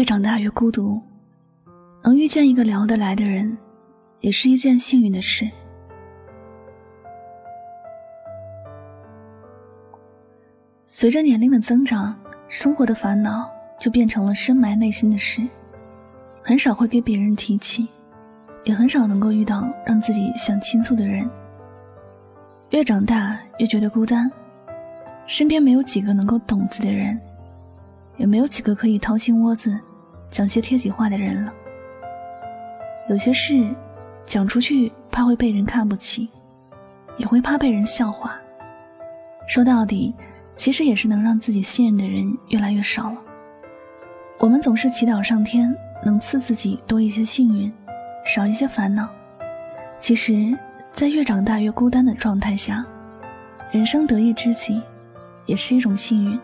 越长大越孤独，能遇见一个聊得来的人，也是一件幸运的事。随着年龄的增长，生活的烦恼就变成了深埋内心的事，很少会给别人提起，也很少能够遇到让自己想倾诉的人。越长大越觉得孤单，身边没有几个能够懂自己的人。也没有几个可以掏心窝子讲些贴己话的人了。有些事讲出去，怕会被人看不起，也会怕被人笑话。说到底，其实也是能让自己信任的人越来越少了。我们总是祈祷上天能赐自己多一些幸运，少一些烦恼。其实，在越长大越孤单的状态下，人生得一知己，也是一种幸运。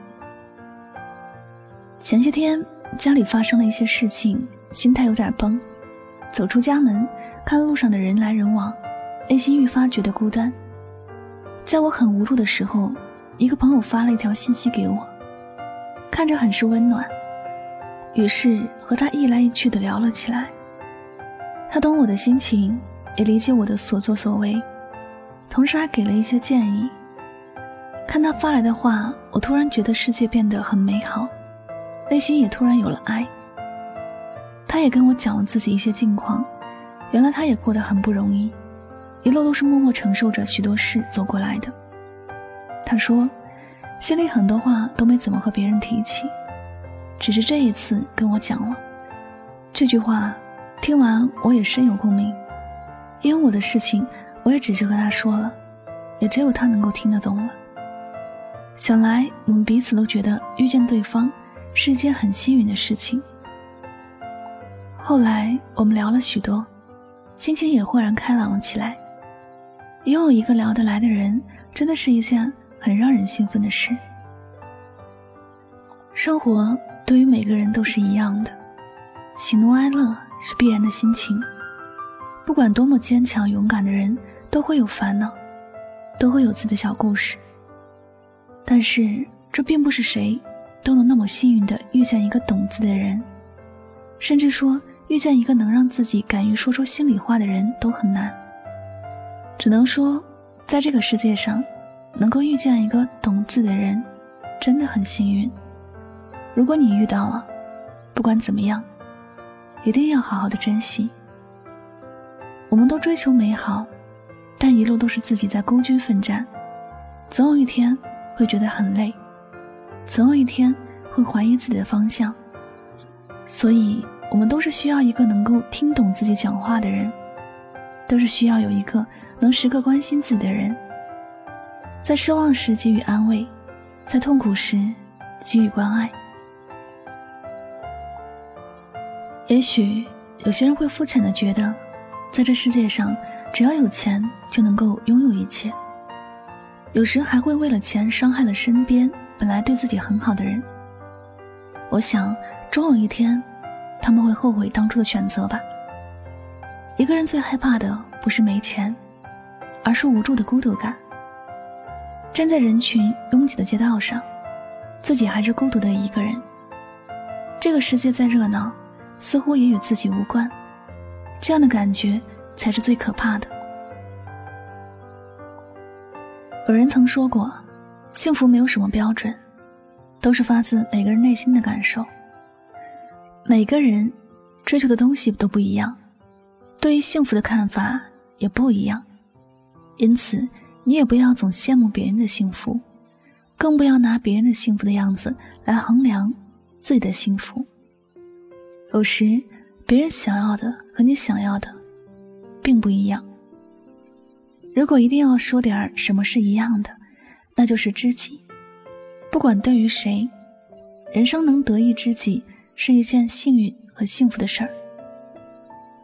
前些天家里发生了一些事情，心态有点崩。走出家门，看路上的人来人往，内心愈发觉得孤单。在我很无助的时候，一个朋友发了一条信息给我，看着很是温暖。于是和他一来一去的聊了起来。他懂我的心情，也理解我的所作所为，同时还给了一些建议。看他发来的话，我突然觉得世界变得很美好。内心也突然有了爱。他也跟我讲了自己一些近况，原来他也过得很不容易，一路都是默默承受着许多事走过来的。他说，心里很多话都没怎么和别人提起，只是这一次跟我讲了。这句话听完我也深有共鸣，因为我的事情我也只是和他说了，也只有他能够听得懂了。想来我们彼此都觉得遇见对方。是一件很幸运的事情。后来我们聊了许多，心情也豁然开朗了起来。拥有一个聊得来的人，真的是一件很让人兴奋的事。生活对于每个人都是一样的，喜怒哀乐是必然的心情。不管多么坚强勇敢的人，都会有烦恼，都会有自己的小故事。但是这并不是谁。都能那么幸运的遇见一个懂自己的人，甚至说遇见一个能让自己敢于说出心里话的人都很难。只能说，在这个世界上，能够遇见一个懂自己的人，真的很幸运。如果你遇到了，不管怎么样，一定要好好的珍惜。我们都追求美好，但一路都是自己在孤军奋战，总有一天会觉得很累。总有一天会怀疑自己的方向，所以我们都是需要一个能够听懂自己讲话的人，都是需要有一个能时刻关心自己的人，在失望时给予安慰，在痛苦时给予关爱。也许有些人会肤浅的觉得，在这世界上，只要有钱就能够拥有一切，有时还会为了钱伤害了身边。本来对自己很好的人，我想，终有一天，他们会后悔当初的选择吧。一个人最害怕的不是没钱，而是无助的孤独感。站在人群拥挤的街道上，自己还是孤独的一个人。这个世界再热闹，似乎也与自己无关。这样的感觉才是最可怕的。有人曾说过。幸福没有什么标准，都是发自每个人内心的感受。每个人追求的东西都不一样，对于幸福的看法也不一样。因此，你也不要总羡慕别人的幸福，更不要拿别人的幸福的样子来衡量自己的幸福。有时，别人想要的和你想要的并不一样。如果一定要说点什么是一样的，那就是知己。不管对于谁，人生能得一知己是一件幸运和幸福的事儿。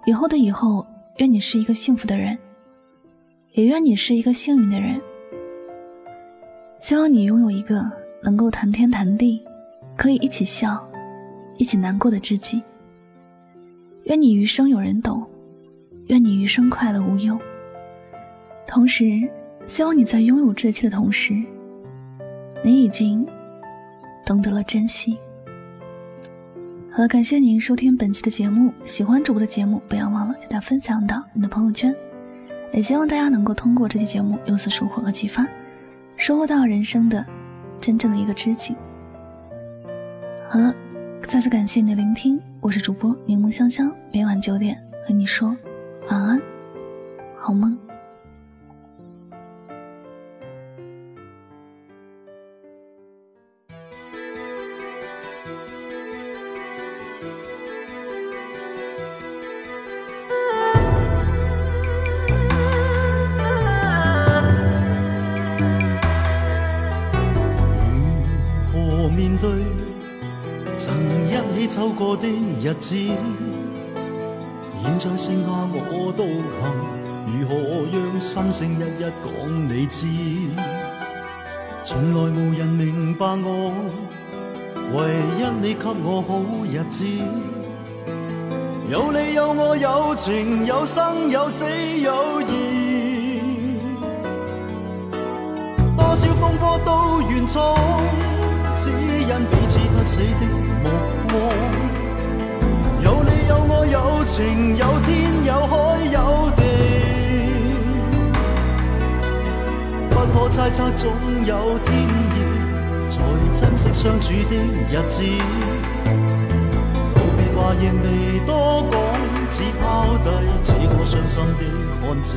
以后的以后，愿你是一个幸福的人。也愿你是一个幸运的人。希望你拥有一个能够谈天谈地，可以一起笑，一起难过的知己。愿你余生有人懂，愿你余生快乐无忧。同时，希望你在拥有这一切的同时，你已经懂得了珍惜。好了，感谢您收听本期的节目。喜欢主播的节目，不要忘了将它分享到你的朋友圈。也希望大家能够通过这期节目有所收获和启发，收获到人生的真正的一个知己。好了，再次感谢你的聆听，我是主播柠檬香香，每晚九点和你说晚安，好梦。过的日子，现在剩下我独行，如何让心声一一讲你知？从来无人明白我，唯一你给我好日子。有你有我有情有生有死有义，多少风波都愿闯，只因彼此不死的。目光，有你有我有情有天有海有地，不可猜测总有天意，才珍惜相处的日子。道别话亦未多讲，只抛低这个伤心的汉子。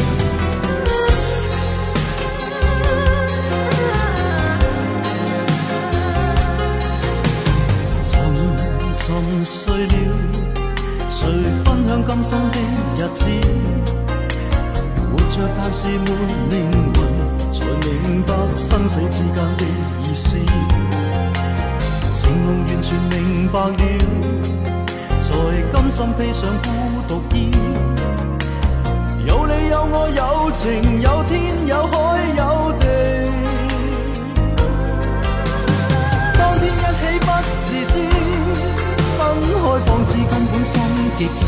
是没灵魂，才明白生死之间的意思。情浓完全明白了，才甘心披上孤独衣。有你有我有情有天有海有地，当天一起不自知。分开方知根本心极痴，